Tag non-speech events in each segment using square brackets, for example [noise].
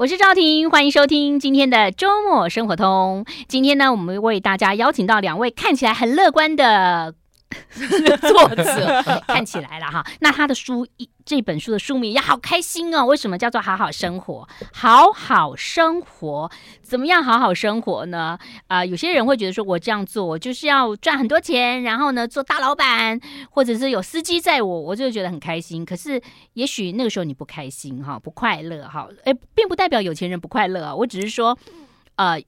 我是赵婷，欢迎收听今天的周末生活通。今天呢，我们为大家邀请到两位看起来很乐观的。[laughs] 作者看起来了哈，那他的书一这本书的书名也好开心哦。为什么叫做好好生活？好好生活怎么样？好好生活呢？啊、有些人会觉得说，我这样做，我就是要赚很多钱，然后呢，做大老板，或者是有司机载我，我就觉得很开心。可是，也许那个时候你不开心哈，不快乐哈，哎，并不代表有钱人不快乐。我只是说，呃，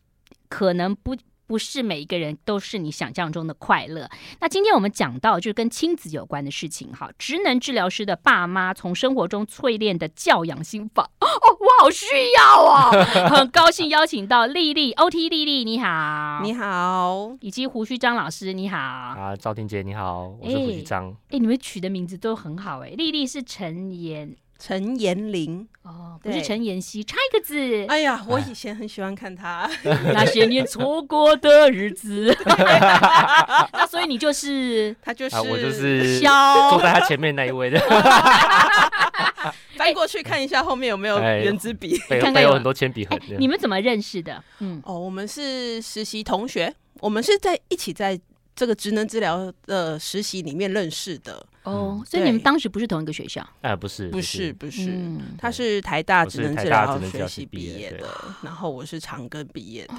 可能不。不是每一个人都是你想象中的快乐。那今天我们讲到就是跟亲子有关的事情，哈，职能治疗师的爸妈从生活中淬炼的教养心法。[gasps] 哦，我好需要哦，[laughs] 很高兴邀请到丽丽，OT 丽丽，你好，你好，以及胡须张老师，你好啊，赵婷姐你好，我是胡须张。哎，你们取的名字都很好哎，丽丽是陈妍。陈妍玲哦，不是陈妍希，差一个字。哎呀，我以前很喜欢看他 [laughs] 那些年错过的日子。[laughs] 那所以你就是他就是、啊、我就是肖坐在他前面那一位的。[laughs] 翻过去看一下后面有没有圆珠笔，背、哎、有很多铅笔盒。你们怎么认识的？嗯，哦，我们是实习同学，我们是在一起在这个职能治疗的实习里面认识的。哦，所以你们当时不是同一个学校？哎，不是，不是，不是，他是台大职能治疗学系毕业的，然后我是长庚毕业的，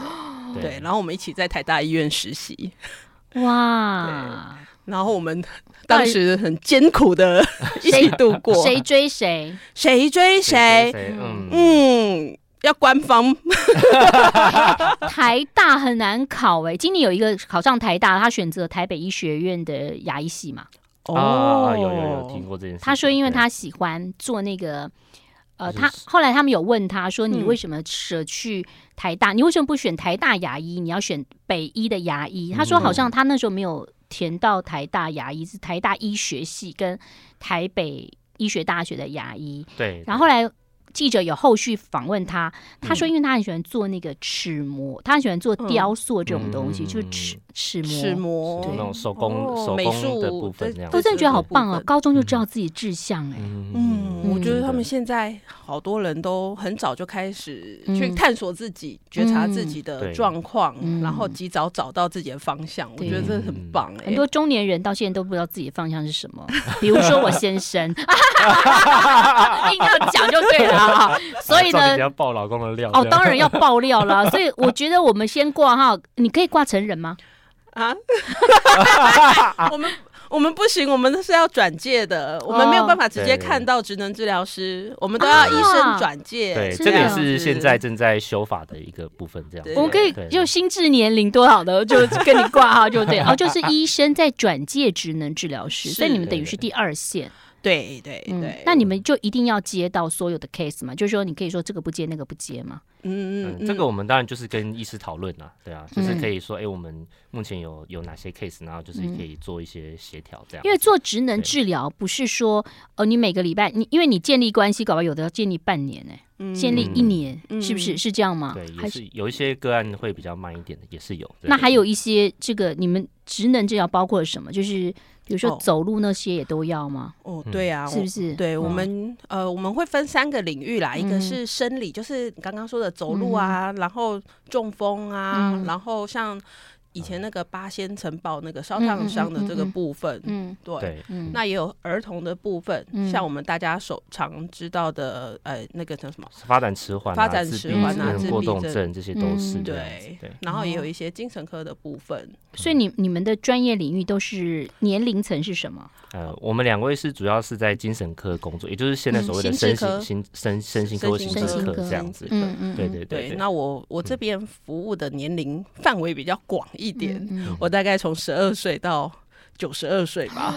对，然后我们一起在台大医院实习。[laughs] 哇，然后我们当时很艰苦的一起度过，谁追谁，[laughs] 谁追谁，嗯，要官方。[laughs] 台大很难考哎，今年有一个考上台大，他选择台北医学院的牙医系嘛。哦、oh，有有有听过这件事。他说，因为他喜欢做那个，呃，他后来他们有问他说，你为什么舍去台大？嗯、你为什么不选台大牙医？你要选北医的牙医？他说，好像他那时候没有填到台大牙医，是台大医学系跟台北医学大学的牙医。对，然后后来。记者有后续访问他，他说，因为他很喜欢做那个齿模，他很喜欢做雕塑这种东西，就是齿齿模，齿模。那种手工手工的部分，我真的觉得好棒哦！高中就知道自己志向哎，嗯，我觉得他们现在好多人都很早就开始去探索自己、觉察自己的状况，然后及早找到自己的方向，我觉得这很棒哎。很多中年人到现在都不知道自己的方向是什么，比如说我先生，[laughs] [laughs] 硬要讲就对了。啊，[laughs] 所以呢，要爆老公的料哦，当然要爆料了。[laughs] 所以我觉得我们先挂哈，你可以挂成人吗？啊，[laughs] 我们我们不行，我们是要转介的，我们没有办法直接看到职能治疗师，我们都要医生转介。对，这个也是现在正在修法的一个部分，这样。我们可以就心智年龄多少的就跟你挂号就对，哦，就是医生在转介职能治疗师，所以你们等于是第二线。对对对、嗯，那你们就一定要接到所有的 case 吗？就是说，你可以说这个不接，那个不接吗？嗯嗯，这个我们当然就是跟医师讨论啦，对啊，就是可以说，哎、欸，我们目前有有哪些 case，然后就是可以做一些协调这样。因为做职能治疗不是说，呃，你每个礼拜你因为你建立关系，搞不好有的要建立半年呢、欸，建立一年，是不是是这样吗？对，也是有一些个案会比较慢一点的，也是有。那还有一些这个你们职能治疗包括什么？就是。比如说走路那些也都要吗？哦，对啊，是不是？对我们呃，我们会分三个领域啦，一个是生理，就是你刚刚说的走路啊，然后中风啊，然后像。以前那个八仙城堡那个烧烫伤的这个部分，嗯，对，那也有儿童的部分，像我们大家所常知道的，呃，那个叫什么？发展迟缓、发展迟缓啊，自闭症、过动症这些都是对。对，然后也有一些精神科的部分。所以你你们的专业领域都是年龄层是什么？呃，我们两位是主要是在精神科工作，也就是现在所谓的身心心身身心科、精神科这样子。嗯嗯，对对对。那我我这边服务的年龄范围比较广一点，我大概从十二岁到九十二岁吧。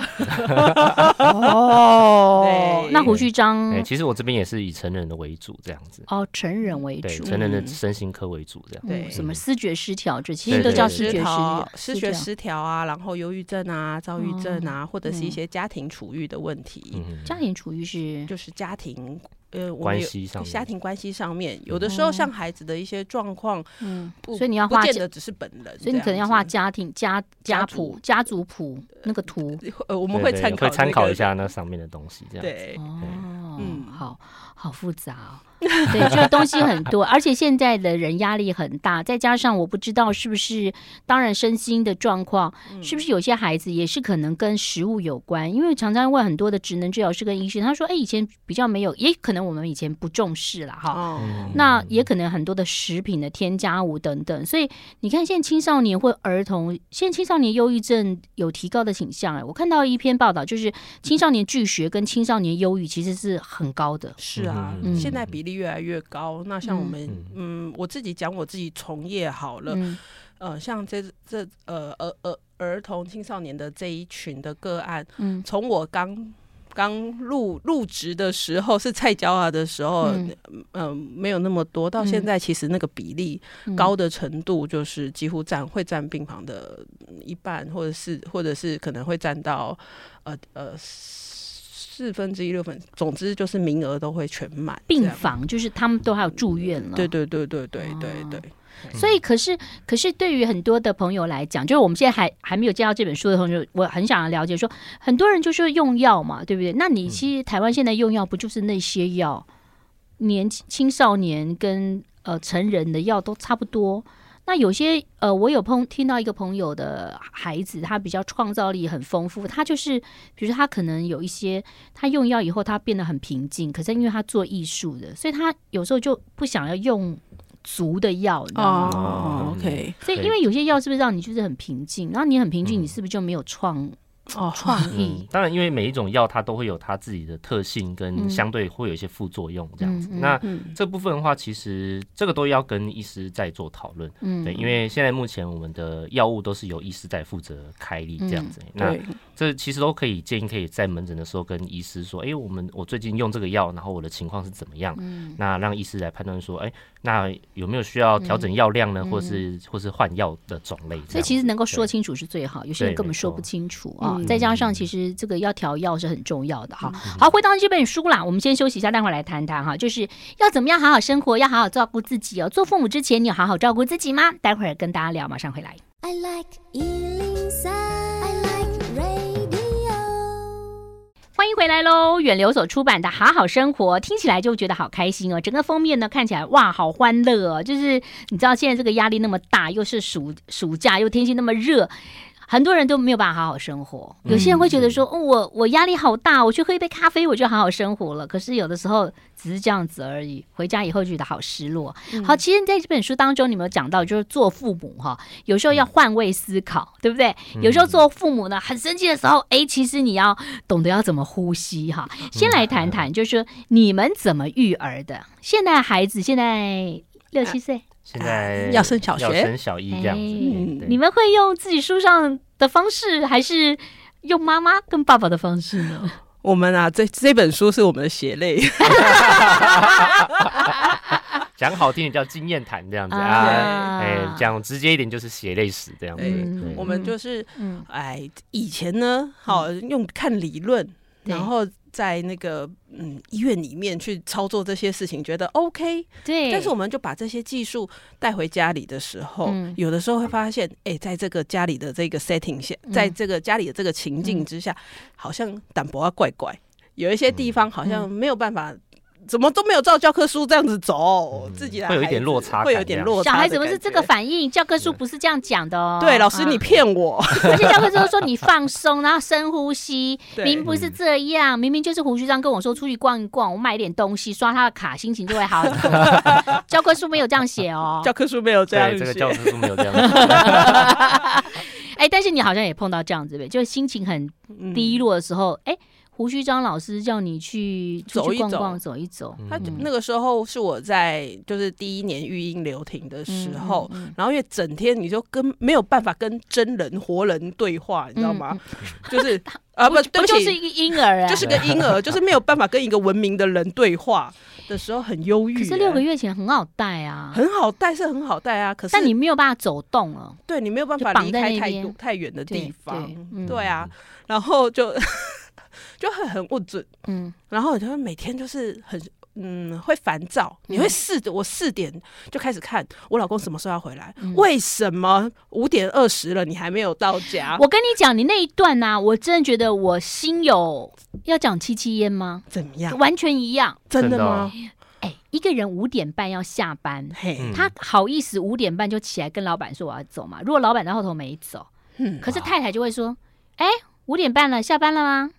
哦，[laughs] 那胡旭章，哎，其实我这边也是以成人的为主，这样子。哦，成人为主，成人的身心科为主，这样。对，什么思觉失调，这其实都叫失觉失调，失觉失调啊，然后忧郁症啊，躁郁症啊，或者是一些家庭处遇的问题。家庭处遇是就是家庭。呃，关系上，家庭关系上面，有的时候像孩子的一些状况，嗯，所以你要画，不见得只是本人，所以你可能要画家庭家家谱、家族谱那个图，[laughs] 呃，我们会参考，会参考一下那上面的东西，这样对，哦，嗯，好好复杂哦。[laughs] 对，就是东西很多，而且现在的人压力很大，再加上我不知道是不是，当然身心的状况，是不是有些孩子也是可能跟食物有关，因为常常问很多的职能治疗师跟医生，他说，哎，以前比较没有，也可能我们以前不重视了哈，哦、那也可能很多的食品的添加物等等，所以你看现在青少年或儿童，现在青少年忧郁症有提高的倾向，哎，我看到一篇报道，就是青少年拒学跟青少年忧郁其实是很高的，是啊，嗯、现在比。力越来越高，那像我们，嗯，嗯，我自己讲我自己从业好了，嗯、呃，像这这呃儿儿儿童青少年的这一群的个案，嗯，从我刚刚入入职的时候是菜鸟啊的时候，嗯、呃，没有那么多，到现在其实那个比例高的程度，就是几乎占会占病房的一半，或者是或者是可能会占到呃呃。四分之一六分，总之就是名额都会全满。病房就是他们都还有住院了。对对对对对对对。所以，可是可是对于很多的朋友来讲，就是我们现在还还没有接到这本书的同学，我很想要了解说，很多人就是用药嘛，对不对？那你其实台湾现在用药不就是那些药？年轻青少年跟呃成人的药都差不多。那有些呃，我有碰听到一个朋友的孩子，他比较创造力很丰富。他就是，比如说他可能有一些，他用药以后他变得很平静，可是因为他做艺术的，所以他有时候就不想要用足的药，你知道吗？哦，OK。所以因为有些药是不是让你就是很平静，然后你很平静，你是不是就没有创？哦，创意、嗯、当然，因为每一种药它都会有它自己的特性，跟相对会有一些副作用这样子。嗯、那、嗯、这部分的话，其实这个都要跟医师在做讨论。嗯，对，因为现在目前我们的药物都是由医师在负责开立这样子。嗯、那这其实都可以建议，可以在门诊的时候跟医师说，哎、欸，我们我最近用这个药，然后我的情况是怎么样？嗯，那让医师来判断说，哎、欸，那有没有需要调整药量呢？嗯、或是或是换药的种类？所以其实能够说清楚是最好，有些人根本说不清楚啊。再加上，其实这个要调药是很重要的哈。好，回到这本书啦，我们先休息一下，待会儿来谈谈哈。就是要怎么样好好生活，要好好照顾自己哦。做父母之前，你有好好照顾自己吗？待会儿跟大家聊，马上回来。I like 103, I like radio。欢迎回来喽！远流所出版的《好好生活》，听起来就觉得好开心哦。整个封面呢，看起来哇，好欢乐哦。就是你知道现在这个压力那么大，又是暑暑假，又天气那么热。很多人都没有办法好好生活，有些人会觉得说，哦、我我压力好大，我去喝一杯咖啡，我就好好生活了。可是有的时候只是这样子而已，回家以后就觉得好失落。嗯、好，其实在这本书当中，你们有讲到，就是做父母哈，有时候要换位思考，对不对？有时候做父母呢，很生气的时候，哎，其实你要懂得要怎么呼吸哈。先来谈谈，就是你们怎么育儿的？现在孩子现在六七岁。现在 [laughs] 要升小学，要升小一这样子。欸、你们会用自己书上的方式，还是用妈妈跟爸爸的方式呢？[laughs] 我们啊，这这本书是我们的血泪。[laughs] 讲好听点叫经验谈这样子啊，哎，讲直接一点就是血泪史这样子。对我们就是，哎，以前呢，好用看理论，然后。在那个嗯医院里面去操作这些事情，觉得 OK，对。但是我们就把这些技术带回家里的时候，嗯、有的时候会发现，哎、欸，在这个家里的这个 setting 下，在这个家里的这个情境之下，嗯、好像淡薄啊怪怪，有一些地方好像没有办法。怎么都没有照教科书这样子走，自己来会有一点落差，会有点落差。小孩怎么是这个反应？教科书不是这样讲的哦。对，老师你骗我。[laughs] 而且教科书说你放松，然后深呼吸，明明不是这样，明明就是胡须章跟我说出去逛一逛，我买点东西，刷他的卡，心情就会好很多。[laughs] 教科书没有这样写哦。教科书没有这样写。这个教科书没有这样写。[laughs] 哎，但是你好像也碰到这样子呗，就是心情很低落的时候，哎。胡须章老师叫你去出去逛逛，走一走。他那个时候是我在就是第一年育婴留停的时候，然后因为整天你就跟没有办法跟真人活人对话，你知道吗？[laughs] 就是啊，不，对不起，就是一个婴儿啊，就是个婴儿，就是没有办法跟一个文明的人对话的时候，很忧郁。可是六个月前很好带啊，很好带是很好带啊，可是但你没有办法走动了，对你没有办法离开太多太远的地方，对啊，然后就。就会很不准，嗯，然后我就会每天就是很，嗯，会烦躁。你会试着，我四点就开始看我老公什么时候要回来？为什么五点二十了你还没有到家？[laughs] 我跟你讲，你那一段呢，我真的觉得我心有要讲七七烟吗？怎么样？完全一样，真的吗？哎，一个人五点半要下班，嘿，他好意思五点半就起来跟老板说我要走嘛？如果老板在后头没走，嗯可是太太就会说：“哎，五点半了，下班了吗？”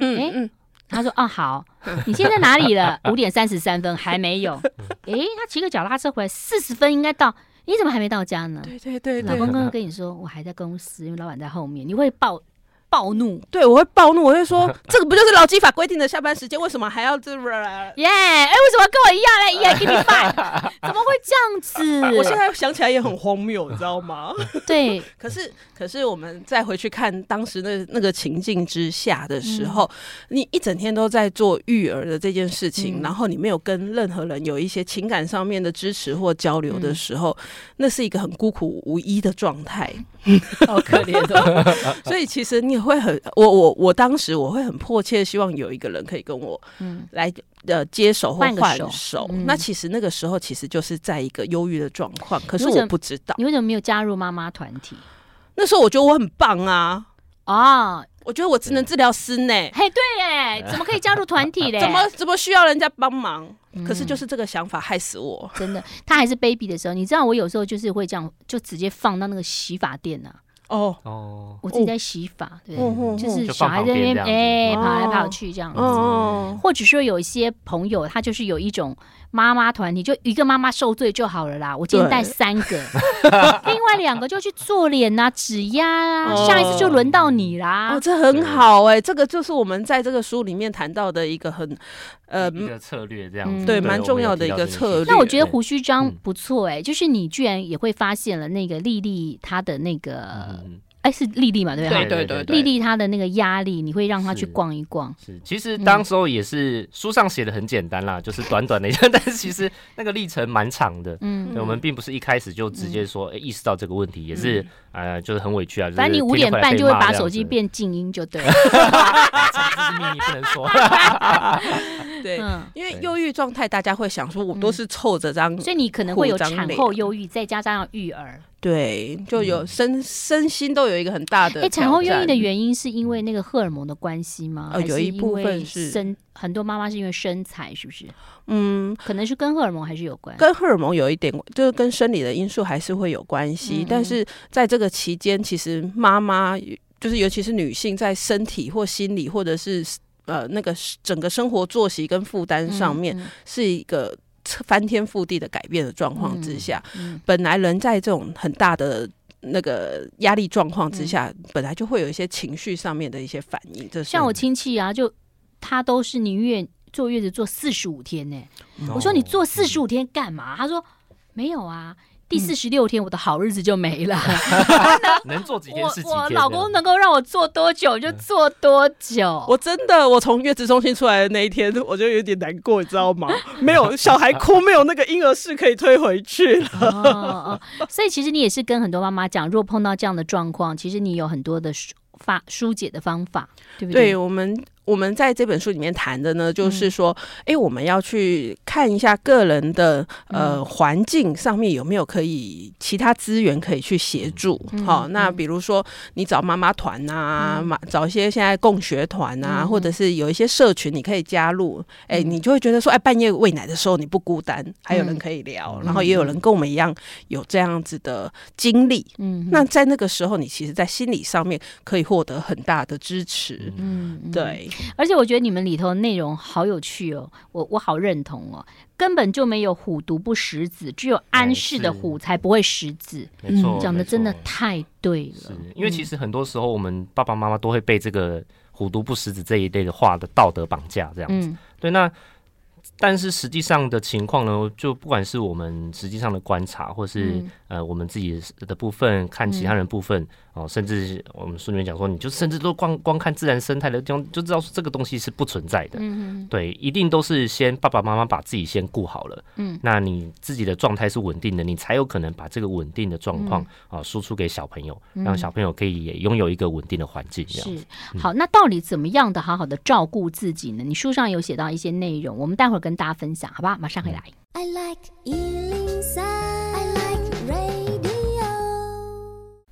嗯他说：“哦，好，[laughs] 你现在在哪里了？五点三十三分还没有。哎，他骑个脚踏车回来，四十分应该到，你怎么还没到家呢？”对对对对，老公刚刚跟你说，我还在公司，因为老板在后面，你会暴暴怒。对我会暴怒，我会说 [laughs] 这个不就是劳基法规定的下班时间，为什么还要这？[laughs] 耶！哎，为什么跟我一样嘞？[laughs] 耶，give me five，怎么会这样子？我现在想起来也很荒谬，你知道吗？对，可是可是我们再回去看当时那那个情境之下的时候，你一整天都在做育儿的这件事情，然后你没有跟任何人有一些情感上面的支持或交流的时候，那是一个很孤苦无依的状态，好可怜的。所以其实你也会很，我我我当时我会很迫切希望有一个人可以跟我嗯，来呃接手或换手手。嗯那其实那个时候其实就是在一个忧郁的状况，可是我不知道。你为什么没有加入妈妈团体？那时候我觉得我很棒啊，哦，我觉得我只能治疗师呢。嘿，对耶，怎么可以加入团体嘞？[laughs] 怎么怎么需要人家帮忙？嗯可是就是这个想法害死我。真的？他还是 baby 的时候，你知道我有时候就是会这样，就直接放到那个洗发店啊，哦，哦，我自己在洗发，对？就是小孩在那边哎哦。跑来跑去这样子。哦，或者说有一些朋友，他就是有一种妈妈团体，就一个妈妈受罪就好了啦。我今天带三个，另外两个就去做脸啊、指压啊，哦。下一次就轮到你啦。哦，这很好哎、这个就是我们在这个书里面谈到的一个很呃，一个策略这样对蛮重要的一个策略。那我觉得胡须章嗯。不错哎、就是你居然也会发现了那个丽丽她的那个，嗯哎、是丽丽嘛，对不对？对对对丽丽她的那个压力，你会让她去逛一逛。是，其实当时候也是书上写的很简单啦，就是短短的一下，[laughs] 但是其实那个历程蛮长的。嗯，对，我们并不是一开始就直接说，哎、意识到这个问题，也是呃，就是很委屈啊。反正你五点半就会把手机变静音就对了。[laughs] 这是秘密，不能说。[laughs] 对，嗯，因为忧郁状态，大家会想说，我都是凑着张，所以你可能会有产后忧郁，再加上育儿。对，就有身 [laughs] 身心都有一个很大的哎，产后忧郁的原因是因为那个荷尔蒙的关系吗？呃有一部分是身，很多妈妈是因为身材，是不是？嗯，可能是跟荷尔蒙还是有关。跟荷尔蒙有一点，就是跟生理的因素还是会有关系。嗯嗯但是在这个期间，其实妈妈就是尤其是女性，在身体或心理或者是呃那个整个生活作息跟负担上面，嗯是一个翻天覆地的改变的状况之下，嗯本来人在这种很大的。那个压力状况之下，本来就会有一些情绪上面的一些反应。这像我亲戚啊，就他都是宁愿坐月子坐四十五天呢、嗯我说你坐四十五天干嘛？他说没有啊，第四十六天我的好日子就没了。[laughs] 能做几天我是几天。我老公能够让我做多久就做多久。[laughs] 我真的，我从月子中心出来的那一天，我就有点难过，你知道吗？[laughs] 没有小孩哭，没有那个婴儿室可以推回去了。哦哦，所以其实你也是跟很多妈妈讲，如果碰到这样的状况，其实你有很多的疏发疏解的方法，对不对？对我们，我们在这本书里面谈的呢，就是说，哎、我们要去看一下个人的呃环境上面有没有可以其他资源可以去协助。好、嗯。那比如说你找妈妈团啊，妈、找一些现在共学团啊，嗯。或者是有一些社群你可以加入。哎、你就会觉得说，哎，半夜喂奶的时候你不孤单，还有人可以聊，嗯。然后也有人跟我们一样有这样子的经历。嗯，那在那个时候，你其实，在心理上面可以获得很大的支持。嗯，嗯，对，而且我觉得你们里头的内容好有趣哦，我我好认同哦，根本就没有虎毒不食子，只有安适的虎才不会食子，没错，讲的真的太对了。是。因为其实很多时候我们爸爸妈妈都会被这个“虎毒不食子”这一类的话的道德绑架，这样子。嗯。对，那但是实际上的情况呢，就不管是我们实际上的观察，或是、嗯。呃我们自己的部分看其他人部分哦，甚至我们书里面讲说，你就甚至都光光看自然生态的地方，就知道这个东西是不存在的。嗯对，一定都是先爸爸妈妈把自己先顾好了。嗯，那你自己的状态是稳定的，你才有可能把这个稳定的状况啊输出给小朋友，让小朋友可以也拥有一个稳定的环境。是，好，那到底怎么样的好好的照顾自己呢？你书上有写到一些内容，我们待会儿跟大家分享，好吧？马上回来。I like 103.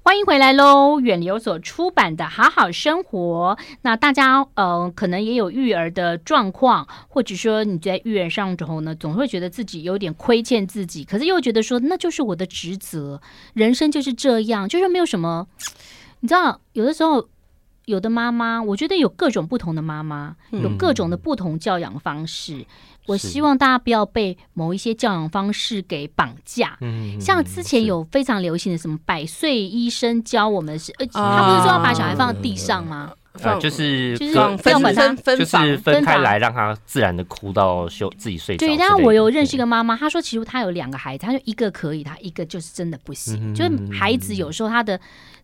欢迎回来喽！远流所出版的《好好生活》，那大家呃可能也有育儿的状况，或者说你在育儿上之后呢，总会觉得自己有点亏欠自己，可是又觉得说那就是我的职责，人生就是这样，就是没有什么。你知道，有的时候有的妈妈，我觉得有各种不同的妈妈，有各种的不同教养方式。嗯我希望大家不要被某一些教养方式给绑架。嗯，像之前有非常流行的什么百岁医生教我们是，呃，他不是说要把小孩放在地上吗？呃，就是就是分分分就是分开来，让他自然的哭到休自己睡着。对，然后我有认识一个妈妈，她说其实她有两个孩子，她就一个可以，她一个就是真的不行。就是孩子有时候他的。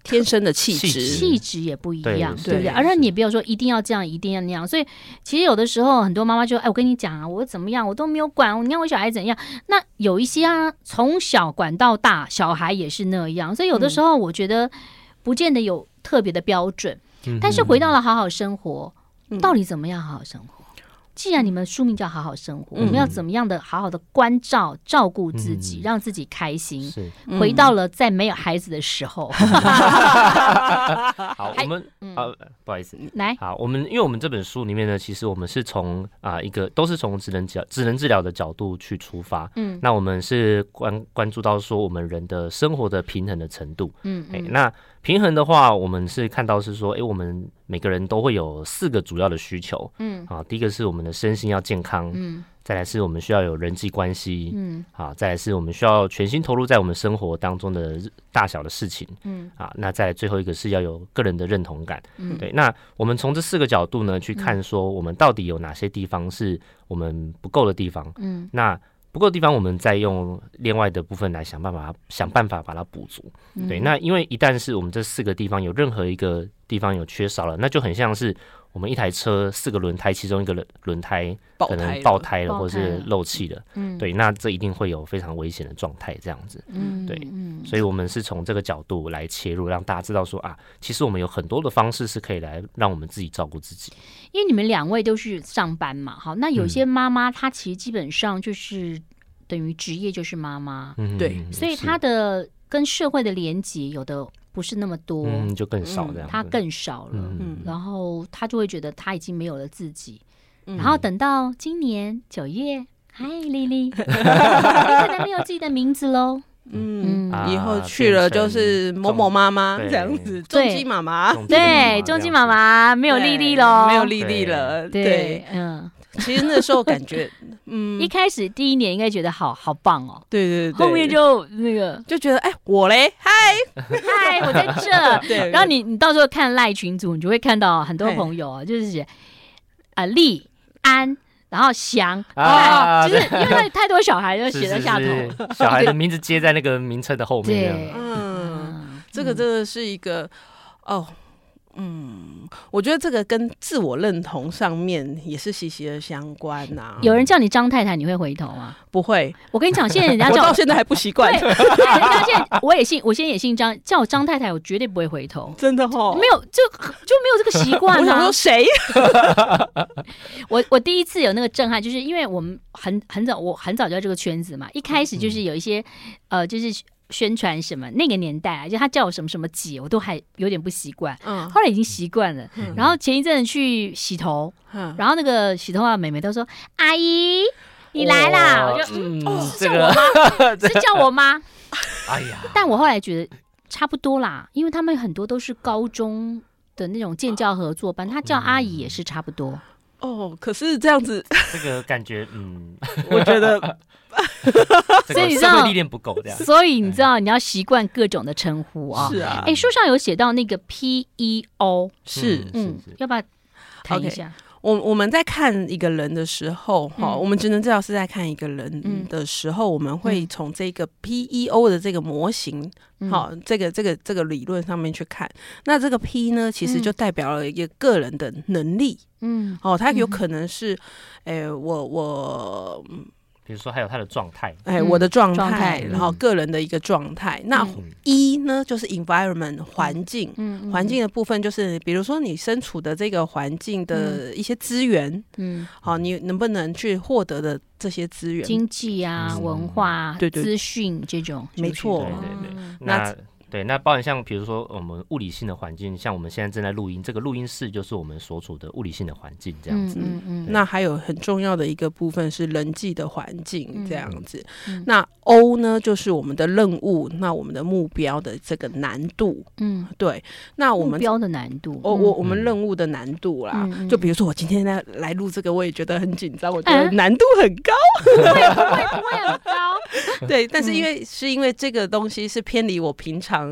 天生的气质，气质也不一样，对不对？而且你不要说一定要这样，一定要那样。所以其实有的时候，很多妈妈就哎，我跟你讲啊，我怎么样，我都没有管，你看我小孩怎样。那有一些啊，从小管到大，小孩也是那样。所以有的时候，我觉得不见得有特别的标准。但是回到了好好生活，到底怎么样好好生活？既然你们书名叫好好生活，我们要怎么样的好好的关照、照顾自己，让自己开心？回到了在没有孩子的时候。[laughs] [laughs] 好，我们呃，不好意思，来，好，我们因为我们这本书里面呢，其实我们是从啊一个都是从职能治职能治疗的角度去出发。嗯，那我们是关关注到说我们人的生活的平衡的程度。嗯，哎，那。平衡的话，我们是看到是说，哎，我们每个人都会有四个主要的需求，嗯，啊，第一个是我们的身心要健康，嗯，再来是我们需要有人际关系，嗯，啊，再来是我们需要全心投入在我们生活当中的大小的事情，嗯，啊，那再来最后一个是要有个人的认同感，嗯，对，那我们从这四个角度呢去看，说我们到底有哪些地方是我们不够的地方，嗯，那。不够的地方，我们再用另外的部分来想办法，想办法把它补足。对，那因为一旦是我们这四个地方有任何一个地方有缺少了，那就很像是我们一台车四个轮胎，其中一个轮轮胎可能爆胎了，或是漏气了。嗯，对，那这一定会有非常危险的状态，这样子。嗯，对，所以我们是从这个角度来切入，让大家知道说啊，其实我们有很多的方式是可以来让我们自己照顾自己。因为你们两位都是上班嘛，好，那有些妈妈她其实基本上就是等于职业就是妈妈，嗯，对，所以她的跟社会的连接有的不是那么多，嗯，就更少这样，他更少了，嗯，然后他就会觉得他已经没有了自己，然后等到今年九月，嗨，丽丽，你可能没有自己的名字喽。嗯，以后去了就是某某妈妈这样子，重金妈妈，对，重金妈妈没有丽丽喽，没有丽丽了，对，嗯，其实那时候感觉，嗯，一开始第一年应该觉得好好棒哦，对对对，后面就那个就觉得哎，我嘞，嗨嗨，我在这，[laughs] 对，然后你你到时候看赖群组，你就会看到很多朋友啊，就是写啊丽安。然后翔啊，就是因为太多小孩，就写在下头，小孩的名字接在那个名称的后面。对，嗯，这个真的是一个哦。嗯，我觉得这个跟自我认同上面也是息息的相关呐、啊。有人叫你张太太，你会回头吗？不会。我跟你讲，现在人家叫我，[laughs] 我到现在还不习惯。人家现在我也姓，我现在也姓张，叫我张太太，我绝对不会回头。真的哦，没有，就就没有这个习惯、啊。我想说谁？[laughs] 我我第一次有那个震撼，就是因为我们很很早，我很早就在这个圈子嘛，一开始就是有一些、嗯、呃，就是。宣传什么？那个年代啊，就他叫我什么什么姐，我都还有点不习惯。嗯，后来已经习惯了。嗯，然后前一阵子去洗头，嗯，然后那个洗头发妹妹都说：“阿姨，你来啦！”我就嗯，[laughs] 是叫我吗？是叫我吗？哎呀！但我后来觉得差不多啦，因为他们很多都是高中的那种建教合作班，他叫阿姨也是差不多。哦，可是这样子，这个感觉，嗯，[laughs] 我觉得。[laughs] 所以你知道历练不够这样，所以你知道你要习惯各种的称呼啊。是啊，哎，书上有写到那个 PEO，是，嗯，要不要谈一下？我我们在看一个人的时候，哈，我们职能治疗师在看一个人的时候，我们会从这个 PEO 的这个模型，好，这个这个这个理论上面去看。那这个 P 呢，其实就代表了一个个人的能力，嗯，哦，它有可能是，哎，我我。比如说，还有他的状态，哎，我的状态，然后个人的一个状态。那一呢，就是 environment 环境，环境的部分就是，比如说你身处的这个环境的一些资源，嗯，好，你能不能去获得的这些资源，经济啊，文化，对对，资讯这种，没错，对对对。那对，那包含像比如说我们物理性的环境，像我们现在正在录音，这个录音室就是我们所处的物理性的环境，这样子。嗯嗯。那还有很重要的一个部分是人际的环境，这样子。那 O 呢，就是我们的任务，那我们的目标的这个难度。嗯，对。那我们目标的难度，我我我们任务的难度啦，就比如说我今天来来录这个，我也觉得很紧张，我觉得难度很高。[laughs] 不会不会不会很高。[laughs] 对，但是因为是因为这个东西是偏离我平常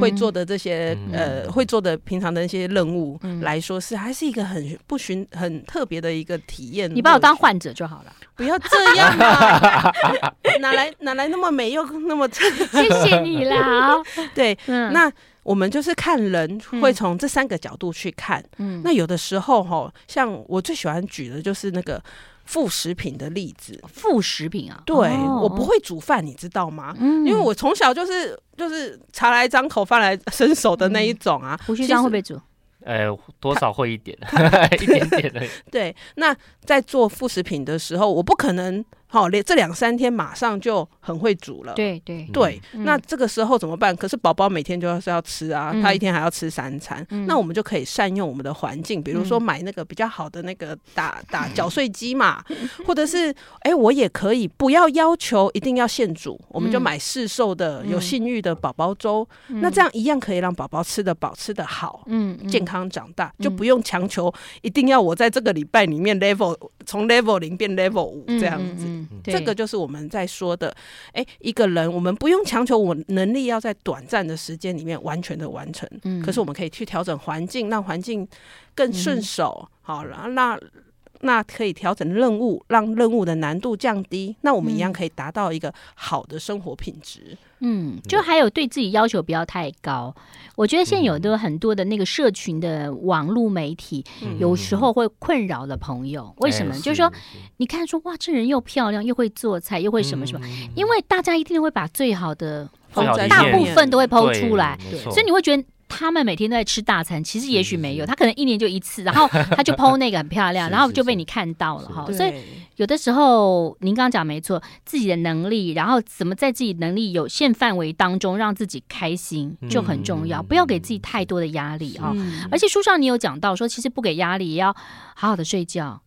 会做的这些呃会做的平常的一些任务来说，是还是一个很不寻很特别的一个体验。你把我当患者就好了，不要这样啊！[laughs] 哪来哪来那么美又那么？[laughs] 谢谢你啦。[laughs] 对，那我们就是看人会从这三个角度去看。嗯，那有的时候哈，像我最喜欢举的就是那个。副食品的例子，副食品啊，对，我不会煮饭，你知道吗？因为我从小就是就是茶来张口，饭来伸手的那一种啊。胡须张会不会煮？呃，多少会一点，[laughs] [laughs] 一点点的。对，那在做副食品的时候，我不可能。好，连这两三天马上就很会煮了。对对对，那这个时候怎么办？可是宝宝每天就要是要吃啊，他一天还要吃三餐。那我们就可以善用我们的环境，比如说买那个比较好的那个打打搅碎机嘛，或者是哎，我也可以不要要求一定要现煮，我们就买市售的有信誉的宝宝粥。那这样一样可以让宝宝吃得饱、吃得好，嗯，健康长大，就不用强求一定要我在这个礼拜里面 level 从 level 零变 level 五这样子。这个就是我们在说的，哎，一个人我们不用强求我能力要在短暂的时间里面完全的完成，嗯，可是我们可以去调整环境，让环境更顺手，好，然后那那可以调整任务，让任务的难度降低，那我们一样可以达到一个好的生活品质。嗯，就还有对自己要求不要太高。我觉得现在有的很多的那个社群的网络媒体，有时候会困扰了朋友，为什么？就是说，你看说哇，这人又漂亮，又会做菜，又会什么什么，因为大家一定会把最好的，大部分都会 PO 出来，所以你会觉得。他们每天都在吃大餐，其实也许没有，他可能一年就一次，然后他就 [laughs] PO 那个很漂亮，然后就被你看到了哈。所以有的时候您刚刚讲没错，自己的能力，然后怎么在自己能力有限范围当中让自己开心就很重要，不要给自己太多的压力哈。而且书上你有讲到说，其实不给压力也要好好的睡觉，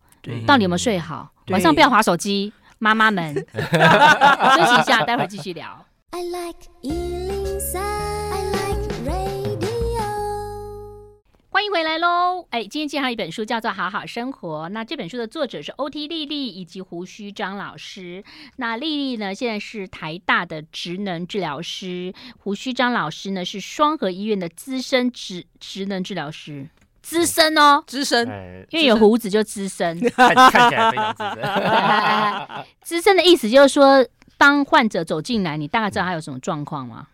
到底有没有睡好？晚上不要划手机，妈妈们。[laughs] [laughs] 休息一下，待会儿继续聊。I like 欢迎回来喽！哎，今天介绍一本书，叫做《好好生活》。那这本书的作者是 O.T. 莉莉以及胡须张老师。那莉莉呢，现在是台大的职能治疗师；胡须张老师呢，是双和医院的资深职职能治疗师。资深哦，资深，因为有胡子就资深，看，[laughs] 看起来非常资深。资深的意思就是说，当患者走进来，你大概知道他有什么状况吗？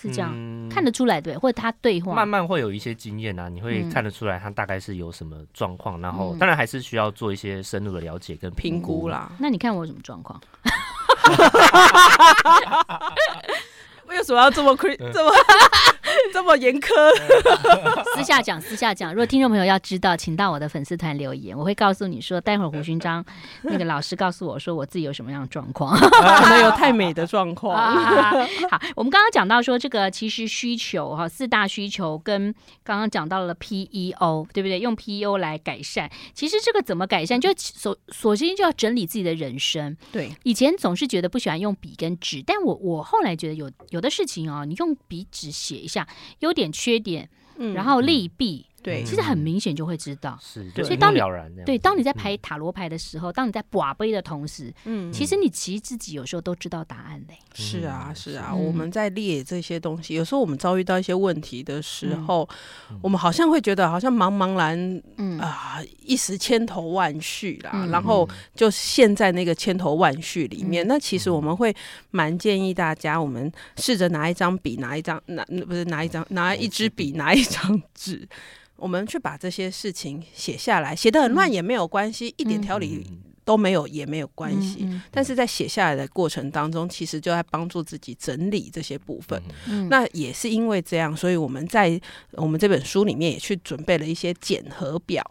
是这样，嗯、看得出来对，或者他对话，慢慢会有一些经验啊，你会看得出来他大概是有什么状况，嗯、然后当然还是需要做一些深入的了解跟评估，估啦。那你看我有什么状况？[laughs] 为什么要这么亏？这么？[laughs] 这么严苛，[laughs] 私下讲，私下讲。如果听众朋友要知道，请到我的粉丝团留言，我会告诉你说，待会儿胡勋章那个老师告诉我说，我自己有什么样的状况，[laughs] 可能有太美的状况。好，我们刚刚讲到说，这个其实需求哈，四大需求跟刚刚讲到了 PEO，对不对？用 PEO 来改善，其实这个怎么改善？就首首先就要整理自己的人生。对，以前总是觉得不喜欢用笔跟纸，但我我后来觉得有有的事情啊，你用笔纸写一下。优点、缺点，然后利弊。对，其实很明显就会知道，是，所以当你对当你在排塔罗牌的时候，当你在跋杯的同时，嗯，其实你其实自己有时候都知道答案嘞。是啊，是啊，我们在列这些东西，有时候我们遭遇到一些问题的时候，我们好像会觉得好像茫茫然，嗯。啊，一时千头万绪啦，然后就陷在那个千头万绪里面。那其实我们会蛮建议大家，我们试着拿一张笔，拿一张拿不是拿一张拿一支笔，拿一张纸。我们去把这些事情写下来，写得很乱也没有关系，嗯、一点条理都没有也没有关系。嗯嗯、但是在写下来的过程当中，其实就在帮助自己整理这些部分。嗯、那也是因为这样，所以我们在我们这本书里面也去准备了一些检核表，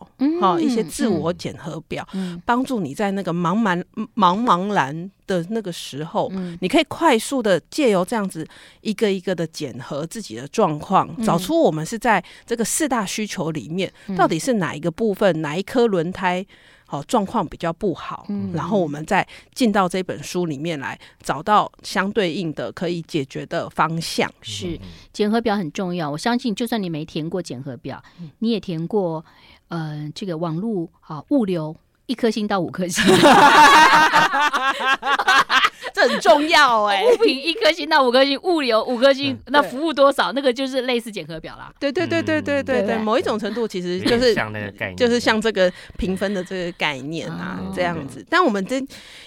哈、嗯，一些自我检核表，帮、嗯、助你在那个茫茫茫茫然的那个时候，嗯、你可以快速的借由这样子一个一个的检核自己的状况，嗯、找出我们是在这个四大需求里面，嗯、到底是哪一个部分，哪一颗轮胎好状况比较不好，嗯、然后我们再进到这本书里面来找到相对应的可以解决的方向。是检核表很重要，我相信就算你没填过检核表，嗯、你也填过，呃，这个网络啊物流。一颗星到五颗星，[laughs] [laughs] 这很重要哎、欸。物品一颗星到五颗星，物流五颗星，那服务多少？那个就是类似检核表啦。对对对对对对对，某一种程度其实就是像那个概念，就是像这个评分的这个概念啊，这样子。但我们这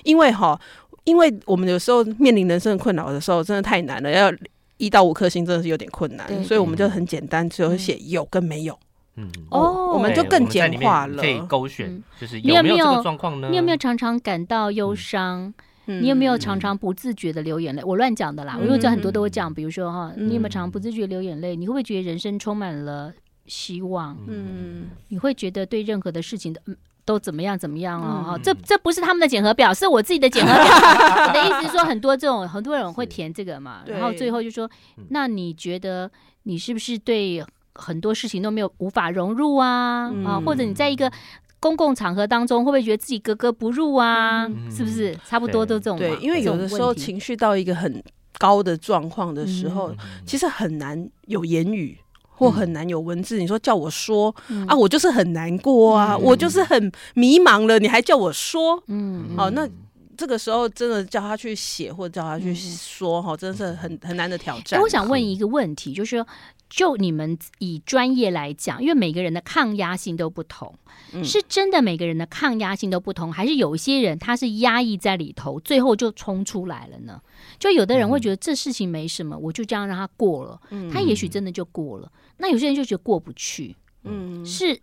因为哈，因为我们有时候面临人生的困扰的时候，真的太难了，要一到五颗星真的是有点困难，所以我们就很简单，只有写有跟没有。嗯哦，我们就更简化了，可以勾选，就是有没有这个状况呢？你有没有常常感到忧伤？你有没有常常不自觉的流眼泪？我乱讲的啦，我因为这很多都会讲，比如说哈，你有没有常常不自觉流眼泪？你会不会觉得人生充满了希望？嗯，你会觉得对任何的事情都都怎么样怎么样哦？哈，这这不是他们的检核表，是我自己的检核表。[laughs] 我的意思是说，很多这种很多人会填这个嘛，然后最后就说，那你觉得你是不是对？很多事情都没有无法融入啊、嗯、啊，或者你在一个公共场合当中，会不会觉得自己格格不入啊？嗯、是不是差不多都这种？对，因为有的时候情绪到一个很高的状况的时候，嗯、其实很难有言语或很难有文字。嗯、你说叫我说、嗯、啊，我就是很难过啊，嗯、我就是很迷茫了，你还叫我说？嗯，好、啊，那这个时候真的叫他去写或者叫他去说，哈、嗯，真的是很很难的挑战。我想问一个问题，就是说。就你们以专业来讲，因为每个人的抗压性都不同，嗯、是真的每个人的抗压性都不同，还是有一些人他是压抑在里头，最后就冲出来了呢？就有的人会觉得这事情没什么，嗯、我就这样让他过了，嗯、他也许真的就过了。那有些人就觉得过不去，嗯，是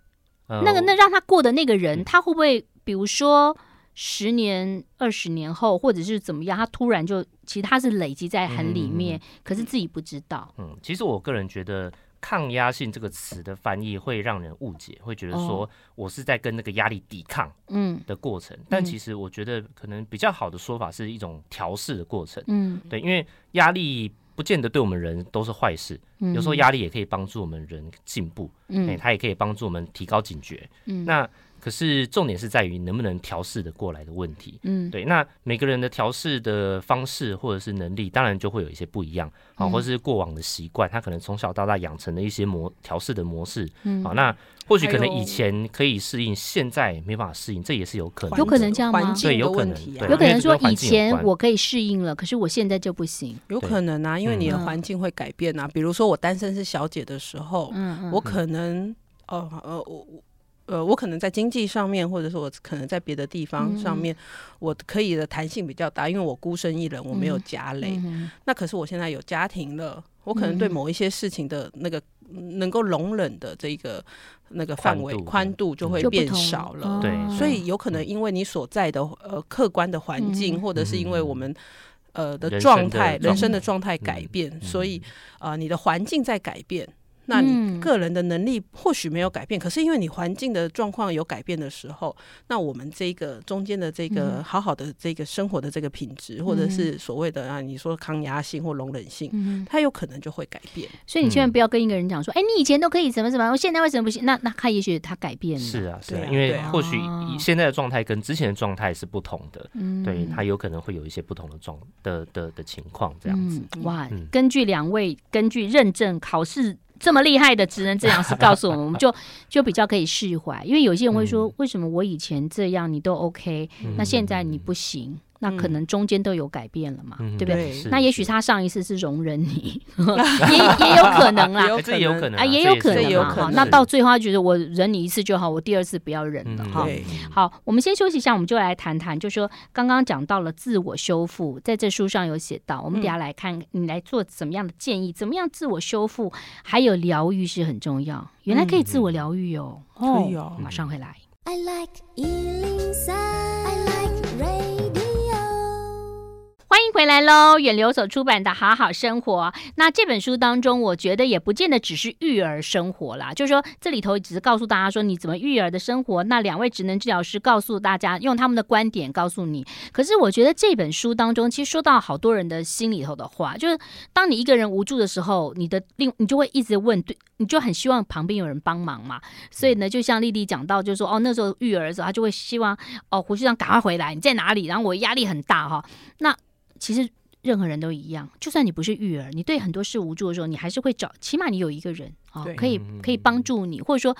那个那让他过的那个人，他会不会比如说？十年、二十年后，或者是怎么样，他突然就，其实他是累积在很里面，嗯、可是自己不知道。嗯，其实我个人觉得“抗压性”这个词的翻译会让人误解，会觉得说我是在跟那个压力抵抗，嗯的过程。嗯、但其实我觉得可能比较好的说法是一种调试的过程。嗯，对，因为压力不见得对我们人都是坏事，嗯、有时候压力也可以帮助我们人进步。嗯，它也可以帮助我们提高警觉。嗯，那。可是重点是在于能不能调试的过来的问题。嗯，对。那每个人的调试的方式或者是能力，当然就会有一些不一样。啊，或者是过往的习惯，他可能从小到大养成的一些模调试的模式。嗯，好，那或许可能以前可以适应，现在没办法适应，这也是有可能。有可能这样吗？对，有可能。有可能说以前我可以适应了，可是我现在就不行。有可能啊，因为你的环境会改变啊。比如说我单身是小姐的时候，嗯，我可能，哦，呃，我。呃，我可能在经济上面，或者说我可能在别的地方上面，嗯、我可以的弹性比较大，因为我孤身一人，我没有家累。嗯。嗯、那可是我现在有家庭了，我可能对某一些事情的那个能够容忍的这个那个范围宽度就会变少了。对，所以有可能因为你所在的呃客观的环境，嗯、或者是因为我们呃的状态、人生的状态改变，嗯、所以呃你的环境在改变。那你个人的能力或许没有改变，嗯、可是因为你环境的状况有改变的时候，那我们这个中间的这个好好的这个生活的这个品质，嗯、或者是所谓的啊，你说抗压性或容忍性，嗯、它有可能就会改变。所以你千万不要跟一个人讲说，哎、嗯，你以前都可以怎么怎么，我现在为什么不行？那那他也许他改变了。是啊，是啊，因为或许以现在的状态跟之前的状态是不同的，嗯、对他有可能会有一些不同的状的的的，的情况这样子。嗯、哇，嗯、根据两位根据认证考试。这么厉害的职能治疗师告诉我们，我们就 [laughs] 就比较可以释怀，因为有些人会说，为什么我以前这样你都 OK，那现在你不行？那可能中间都有改变了嘛，对不对？那也许他上一次是容忍你，[laughs] 也也有可能啦，这也有可能啊，也有可能哈。那到最后他觉得我忍你一次就好，我第二次不要忍了哈。好，我们先休息一下，我们就来谈谈，就说刚刚讲到了自我修复，在这书上有写到，我们等下来看你来做怎么样的建议，怎么样自我修复，还有疗愈是很重要，原来可以自我疗愈哦。哦，马上回来。欢迎回来喽！远流所出版的《好好生活》，那这本书当中，我觉得也不见得只是育儿生活啦，就是说这里头只是告诉大家说你怎么育儿的生活。那两位职能治疗师告诉大家，用他们的观点告诉你。可是我觉得这本书当中，其实说到好多人的心里头的话，就是当你一个人无助的时候，你的另你就会一直问，对，你就很希望旁边有人帮忙嘛。所以呢，就像丽丽讲到，就是说哦，那时候育儿的时候，他就会希望哦，胡须长赶快回来，你在哪里？然后我压力很大哈，那。其实任何人都一样，就算你不是育儿，你对很多事无助的时候，你还是会找，起码你有一个人啊，可以可以帮助你，或者说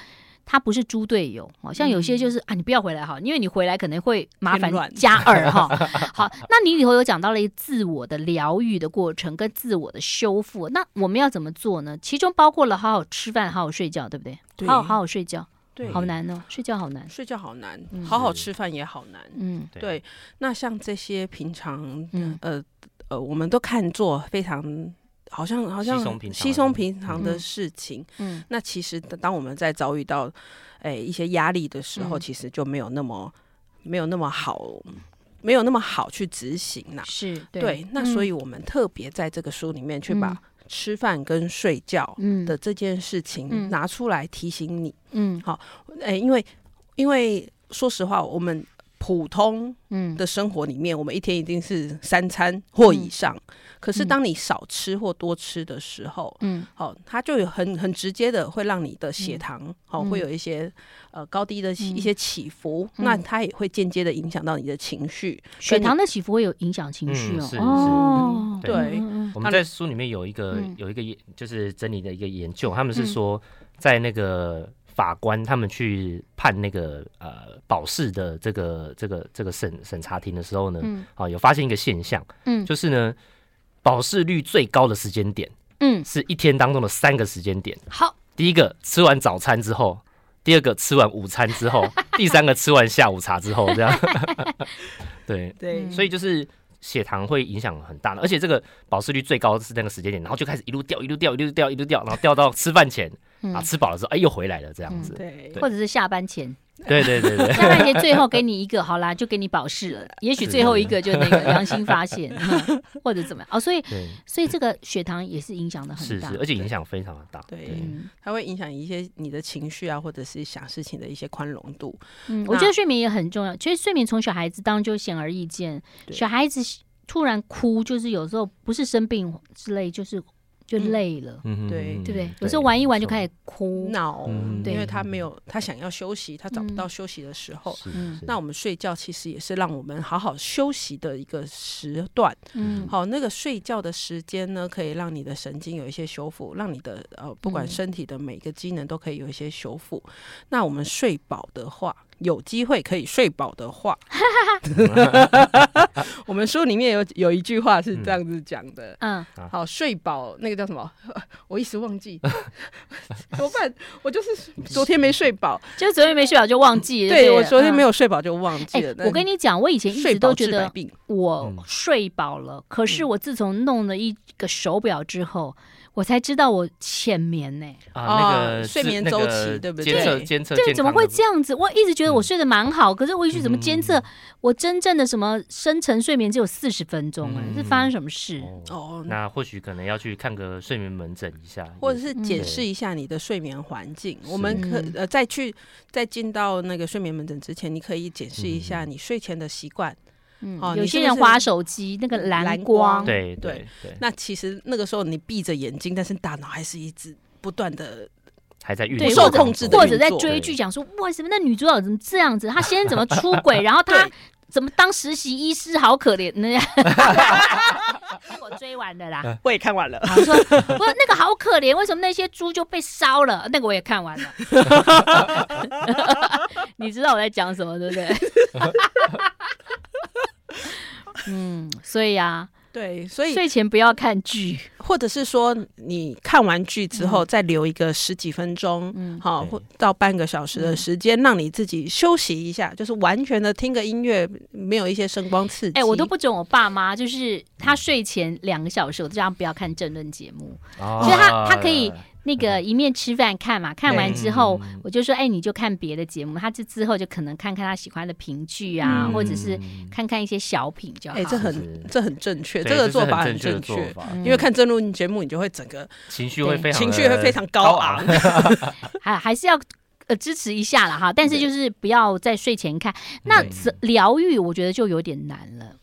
他不是猪队友，好像有些就是啊，你不要回来哈，因为你回来可能会麻烦加二哈。[laughs] 好，那你以后有讲到了一个自我的疗愈的过程跟自我的修复，那我们要怎么做呢？其中包括了好好吃饭、好好睡觉，对不对？对，好好好好睡觉。对，好难哦，睡觉好难，睡觉好难，好好吃饭也好难。嗯，对。那像这些平常，嗯、呃呃，我们都看作非常好像好像稀松平常的事情。嗯，那其实当我们在遭遇到哎一些压力的时候，嗯、其实就没有那么没有那么好，没有那么好去执行呐。是对，对。那所以我们特别在这个书里面去把。吃饭跟睡觉的这件事情拿出来提醒你，嗯，好，哎，因为因为说实话，我们普通的生活里面，我们一天一定是三餐或以上。可是当你少吃或多吃的时候，嗯，好，它就有很很直接的会让你的血糖好会有一些呃高低的一些起伏，那它也会间接的影响到你的情绪。血糖的起伏会有影响情绪哦。是哦，对。我们在书里面有一个有一个研，就是整理的一个研究，他们是说在那个法官他们去判那个呃保释的这个这个这个审审查庭的时候呢，啊有发现一个现象，嗯，就是呢。保释率最高的时间点，嗯，是一天当中的三个时间点。好，第一个吃完早餐之后，第二个吃完午餐之后，[laughs] 第三个吃完下午茶之后，这样。[laughs] 对对，所以就是血糖会影响很大的，而且这个保湿率最高的是那个时间点，然后就开始一路掉，一路掉，一路掉，一路掉，然后掉到吃饭前，啊，吃饱了之后，哎，又回来了，这样子。对，或者是下班前。对对对对，下半年最后给你一个，好啦，就给你保释了。也许最后一个就那个良心发现，[laughs] 或者怎么样哦。所以，所以这个血糖也是影响的很大，是是，而且影响非常的大。对，它会影响一些你的情绪啊，或者是想事情的一些宽容度。嗯，我觉得睡眠也很重要。其实睡眠从小孩子当中就显而易见，小孩子突然哭，就是有时候不是生病之类，就是。就累了，嗯，对，对不对？有时候玩一玩就开始哭闹，对，因为他没有，他想要休息，他找不到休息的时候。那我们睡觉其实也是让我们好好休息的一个时段。嗯，好，那个睡觉的时间呢，可以让你的神经有一些修复，让你的呃，不管身体的每个机能都可以有一些修复。那我们睡饱的话。有机会可以睡饱的话，[laughs] 我们书里面有有一句话是这样子讲的，嗯，好，睡饱那个叫什么？[laughs] 我一时忘记，[laughs] 怎么办？我就是昨天没睡饱，就是昨天没睡饱就忘记了。对，我昨天没有睡饱就忘记了。我跟你讲，我以前一直都觉得我睡饱了，可是我自从弄了一个手表之后。我才知道我浅眠呢，啊，那个睡眠周期对不对？监测监测，对，怎么会这样子？我一直觉得我睡得蛮好，可是我一直怎么监测我真正的什么深层睡眠只有四十分钟？哎，是发生什么事？哦，那或许可能要去看个睡眠门诊一下，或者是检视一下你的睡眠环境。我们可呃再去再进到那个睡眠门诊之前，你可以检视一下你睡前的习惯。嗯，有些人滑手机，那个蓝光，对对对。那其实那个时候你闭着眼睛，但是大脑还是一直不断的还在运作，受控制的，或者在追剧，讲说为什么那女主角怎么这样子？她先生怎么出轨？然后她 [laughs] 怎么当实习医师？好可怜那样。[laughs] 我追完了啦，[laughs] 我也看完了。我说不，那个好可怜，为什么那些猪就被烧了？那个我也看完了。你知道我在讲什么，对不对？[laughs] 嗯，所以啊，对，所以睡前不要看剧，或者是说你看完剧之后再留一个十几分钟，嗯，好，或到半个小时的时间，让你自己休息一下，就是完全的听个音乐，没有一些声光刺激。哎，我都不准我爸妈，就是他睡前两个小时，我就让他不要看政论节目，所以他他可以。那个一面吃饭看嘛，看完之后我就说，哎，你就看别的节目。他这之后就可能看看他喜欢的评剧啊，或者是看看一些小品就好。哎，这很这很正确，这个做法很正确。因为看争论节目，你就会整个 [laughs] 情绪会非常情绪会非常高昂，[laughs] 还还是要。呃，支持一下了哈，但是就是不要在睡前看。那疗愈，我觉得就有点难了。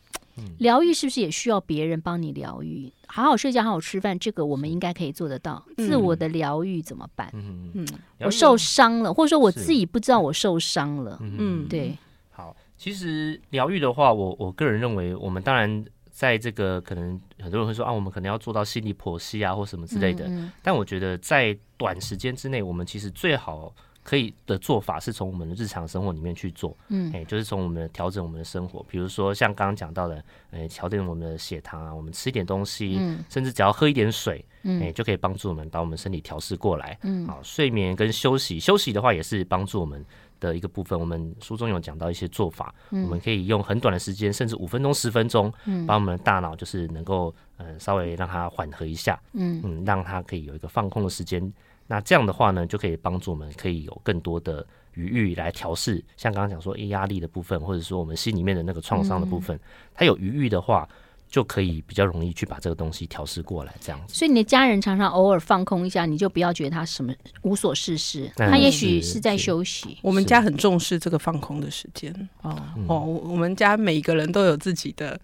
疗愈是不是也需要别人帮你疗愈？好好睡觉，好好吃饭，这个我们应该可以做得到。自我的疗愈怎么办？嗯嗯，我受伤了，或者说我自己不知道我受伤了。嗯，对。好，其实疗愈的话，我我个人认为，我们当然在这个可能很多人会说啊，我们可能要做到心理剖析啊，或什么之类的。但我觉得在短时间之内，我们其实最好。可以的做法是从我们的日常生活里面去做，嗯，哎，就是从我们调整我们的生活，比如说像刚刚讲到的，哎，调整我们的血糖啊，我们吃一点东西，嗯，甚至只要喝一点水，嗯，哎，就可以帮助我们把我们身体调试过来，嗯，好，睡眠跟休息，休息的话也是帮助我们的一个部分。我们书中有讲到一些做法，嗯，我们可以用很短的时间，甚至五分钟、十分钟，嗯，把我们的大脑就是能够，嗯，稍微让它缓和一下，嗯。嗯，让它可以有一个放空的时间。那这样的话呢，就可以帮助我们可以有更多的余裕来调试，像刚刚讲说压力的部分，或者说我们心里面的那个创伤的部分，嗯、它有余裕的话，就可以比较容易去把这个东西调试过来，这样子。所以你的家人常常偶尔放空一下，你就不要觉得他什么无所事事，嗯、他也许是在休息。我们家很重视这个放空的时间哦、嗯、哦，我们家每一个人都有自己的。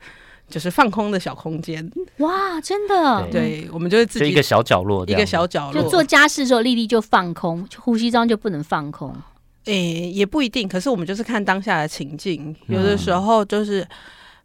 就是放空的小空间，哇，真的，对，我们就是自己一个小角落，一个小角落，就做家事的时候，丽丽就放空，呼吸中就不能放空。诶，也不一定，可是我们就是看当下的情境，有的时候就是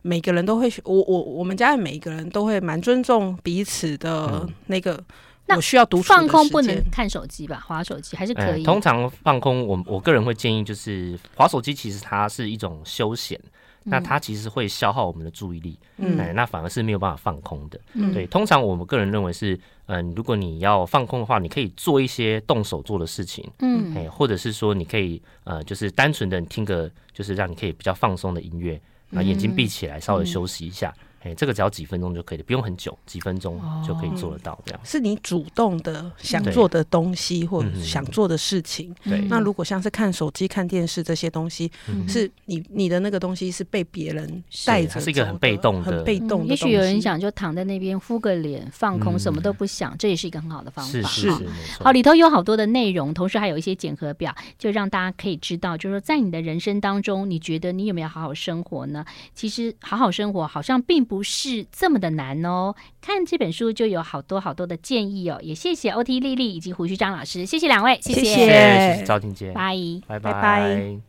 每个人都会，我我我们家的每一个人都会蛮尊重彼此的那个，那我需要独处放空，不能看手机吧？滑手机还是可以。通常放空，我我个人会建议就是滑手机，其实它是一种休闲。那它其实会消耗我们的注意力，嗯，那反而是没有办法放空的，嗯，对。通常我们个人认为是，嗯，如果你要放空的话，你可以做一些动手做的事情，嗯，哎，或者是说你可以，呃，就是单纯的听个，就是让你可以比较放松的音乐，然后眼睛闭起来，稍微休息一下。哎，这个只要几分钟就可以了，不用很久，几分钟就可以做得到。这样是你主动的想做的东西，或者想做的事情。对，那如果像是看手机、看电视这些东西，是你你的那个东西是被别人带着，是一个很被动的、很被动的。也许有人想就躺在那边敷个脸，放空，什么都不想，这也是一个很好的方法。是是，好，里头有好多的内容，同时还有一些检核表，就让大家可以知道，就是说在你的人生当中，你觉得你有没有好好生活呢？其实好好生活好像并不是这么。的难哦，看这本书就有好多好多的建议哦，也谢谢 OT 丽丽以及胡旭章老师，谢谢两位，谢谢，谢谢赵婷姐，拜拜。拜拜。